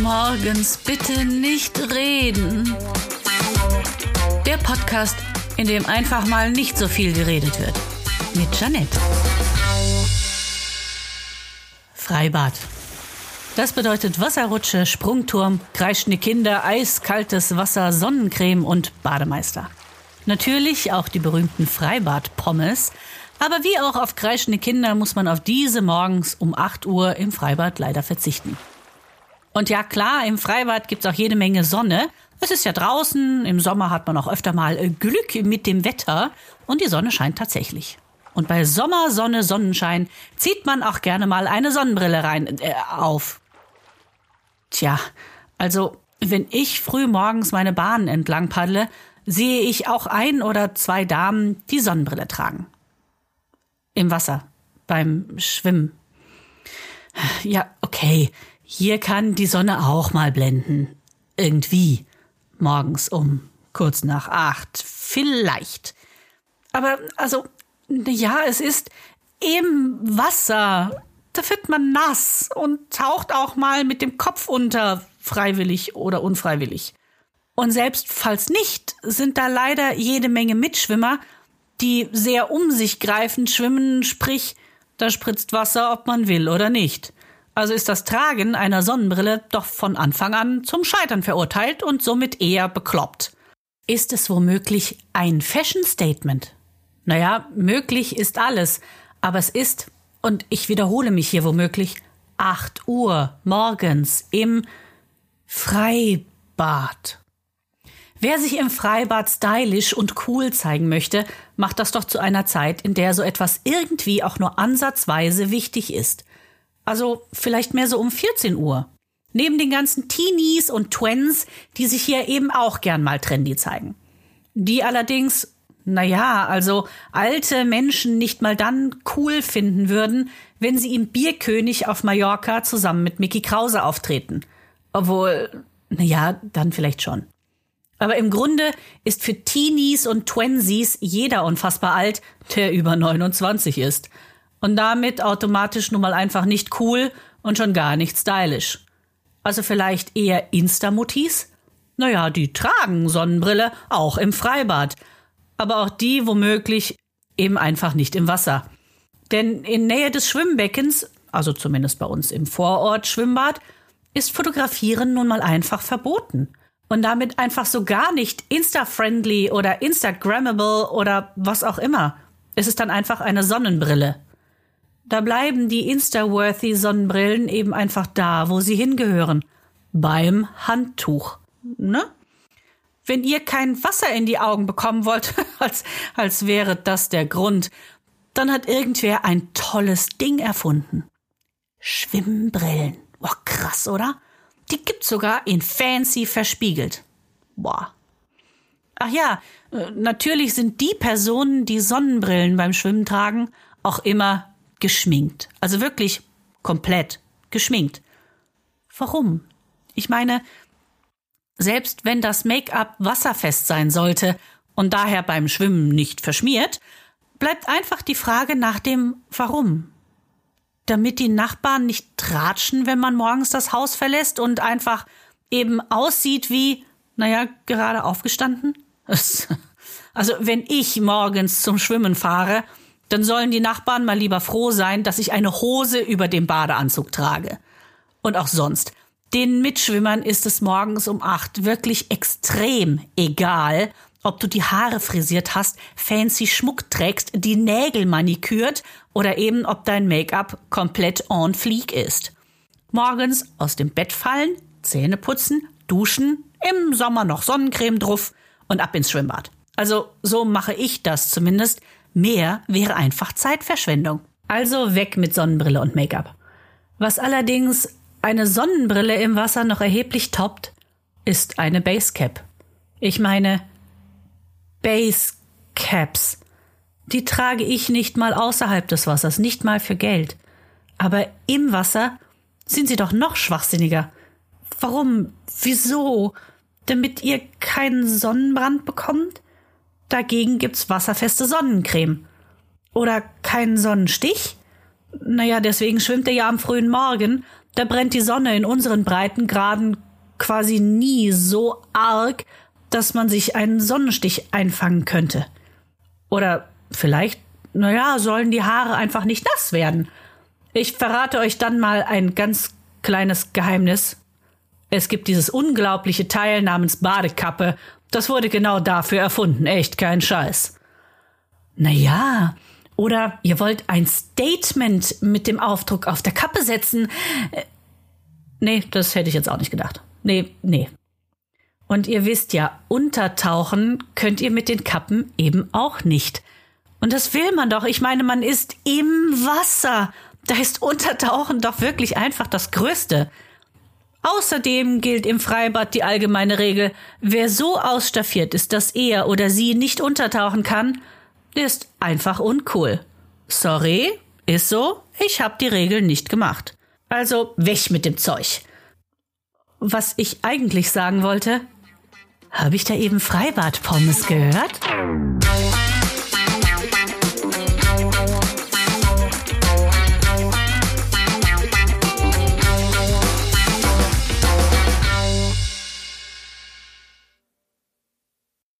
Morgens bitte nicht reden. Der Podcast, in dem einfach mal nicht so viel geredet wird. Mit Janette. Freibad. Das bedeutet Wasserrutsche, Sprungturm, kreischende Kinder, eiskaltes Wasser, Sonnencreme und Bademeister. Natürlich auch die berühmten Freibad-Pommes. Aber wie auch auf kreischende Kinder muss man auf diese morgens um 8 Uhr im Freibad leider verzichten. Und ja klar, im Freibad gibt's auch jede Menge Sonne. Es ist ja draußen, im Sommer hat man auch öfter mal Glück mit dem Wetter und die Sonne scheint tatsächlich. Und bei Sommer, Sonne, Sonnenschein zieht man auch gerne mal eine Sonnenbrille rein äh, auf. Tja, also wenn ich früh morgens meine Bahn entlang paddle, sehe ich auch ein oder zwei Damen, die Sonnenbrille tragen. Im Wasser, beim Schwimmen. Ja, okay, hier kann die Sonne auch mal blenden. Irgendwie. Morgens um kurz nach acht. Vielleicht. Aber, also, ja, es ist im Wasser da wird man nass und taucht auch mal mit dem Kopf unter, freiwillig oder unfreiwillig. Und selbst falls nicht, sind da leider jede Menge Mitschwimmer, die sehr um sich greifend schwimmen, sprich, da spritzt Wasser, ob man will oder nicht. Also ist das Tragen einer Sonnenbrille doch von Anfang an zum Scheitern verurteilt und somit eher bekloppt. Ist es womöglich ein Fashion Statement? Naja, möglich ist alles, aber es ist und ich wiederhole mich hier womöglich, 8 Uhr morgens im Freibad. Wer sich im Freibad stylisch und cool zeigen möchte, macht das doch zu einer Zeit, in der so etwas irgendwie auch nur ansatzweise wichtig ist. Also vielleicht mehr so um 14 Uhr. Neben den ganzen Teenies und Twins, die sich hier eben auch gern mal trendy zeigen. Die allerdings naja, also alte Menschen nicht mal dann cool finden würden, wenn sie im Bierkönig auf Mallorca zusammen mit Mickey Krause auftreten. Obwohl, naja, dann vielleicht schon. Aber im Grunde ist für Teenies und Twensies jeder unfassbar alt, der über 29 ist. Und damit automatisch nun mal einfach nicht cool und schon gar nicht stylisch. Also vielleicht eher Insta-Muttis? Naja, die tragen Sonnenbrille, auch im Freibad aber auch die womöglich eben einfach nicht im Wasser. Denn in Nähe des Schwimmbeckens, also zumindest bei uns im Vorort Schwimmbad, ist Fotografieren nun mal einfach verboten. Und damit einfach so gar nicht Insta-friendly oder Instagrammable oder was auch immer. Es ist dann einfach eine Sonnenbrille. Da bleiben die Insta-worthy Sonnenbrillen eben einfach da, wo sie hingehören. Beim Handtuch. Ne? wenn ihr kein Wasser in die Augen bekommen wollt, als, als wäre das der Grund, dann hat irgendwer ein tolles Ding erfunden. Schwimmbrillen. Boah, krass, oder? Die gibt's sogar in fancy verspiegelt. Boah. Ach ja, äh, natürlich sind die Personen, die Sonnenbrillen beim Schwimmen tragen, auch immer geschminkt. Also wirklich komplett geschminkt. Warum? Ich meine, selbst wenn das Make-up wasserfest sein sollte und daher beim Schwimmen nicht verschmiert, bleibt einfach die Frage nach dem Warum. Damit die Nachbarn nicht tratschen, wenn man morgens das Haus verlässt und einfach eben aussieht wie, naja, gerade aufgestanden? Also, wenn ich morgens zum Schwimmen fahre, dann sollen die Nachbarn mal lieber froh sein, dass ich eine Hose über dem Badeanzug trage. Und auch sonst. Den Mitschwimmern ist es morgens um acht wirklich extrem egal, ob du die Haare frisiert hast, fancy Schmuck trägst, die Nägel manikürt oder eben ob dein Make-up komplett on fleek ist. Morgens aus dem Bett fallen, Zähne putzen, duschen, im Sommer noch Sonnencreme drauf und ab ins Schwimmbad. Also so mache ich das zumindest. Mehr wäre einfach Zeitverschwendung. Also weg mit Sonnenbrille und Make-up. Was allerdings eine Sonnenbrille im Wasser noch erheblich toppt, ist eine Basecap. Ich meine Basecaps. Die trage ich nicht mal außerhalb des Wassers, nicht mal für Geld. Aber im Wasser sind sie doch noch schwachsinniger. Warum? Wieso? Damit ihr keinen Sonnenbrand bekommt? Dagegen gibt's wasserfeste Sonnencreme. Oder keinen Sonnenstich? Naja, deswegen schwimmt er ja am frühen Morgen. Da brennt die Sonne in unseren Breitengraden quasi nie so arg, dass man sich einen Sonnenstich einfangen könnte. Oder vielleicht, naja, sollen die Haare einfach nicht nass werden. Ich verrate euch dann mal ein ganz kleines Geheimnis. Es gibt dieses unglaubliche Teil namens Badekappe. Das wurde genau dafür erfunden. Echt kein Scheiß. Naja, oder ihr wollt ein Statement mit dem Aufdruck auf der Kappe setzen. Äh, nee, das hätte ich jetzt auch nicht gedacht. Nee, nee. Und ihr wisst ja, untertauchen könnt ihr mit den Kappen eben auch nicht. Und das will man doch. Ich meine, man ist im Wasser. Da ist Untertauchen doch wirklich einfach das Größte. Außerdem gilt im Freibad die allgemeine Regel, wer so ausstaffiert ist, dass er oder sie nicht untertauchen kann, ist einfach uncool. Sorry, ist so, ich hab die Regel nicht gemacht. Also weg mit dem Zeug. Was ich eigentlich sagen wollte, habe ich da eben Freibad-Pommes gehört?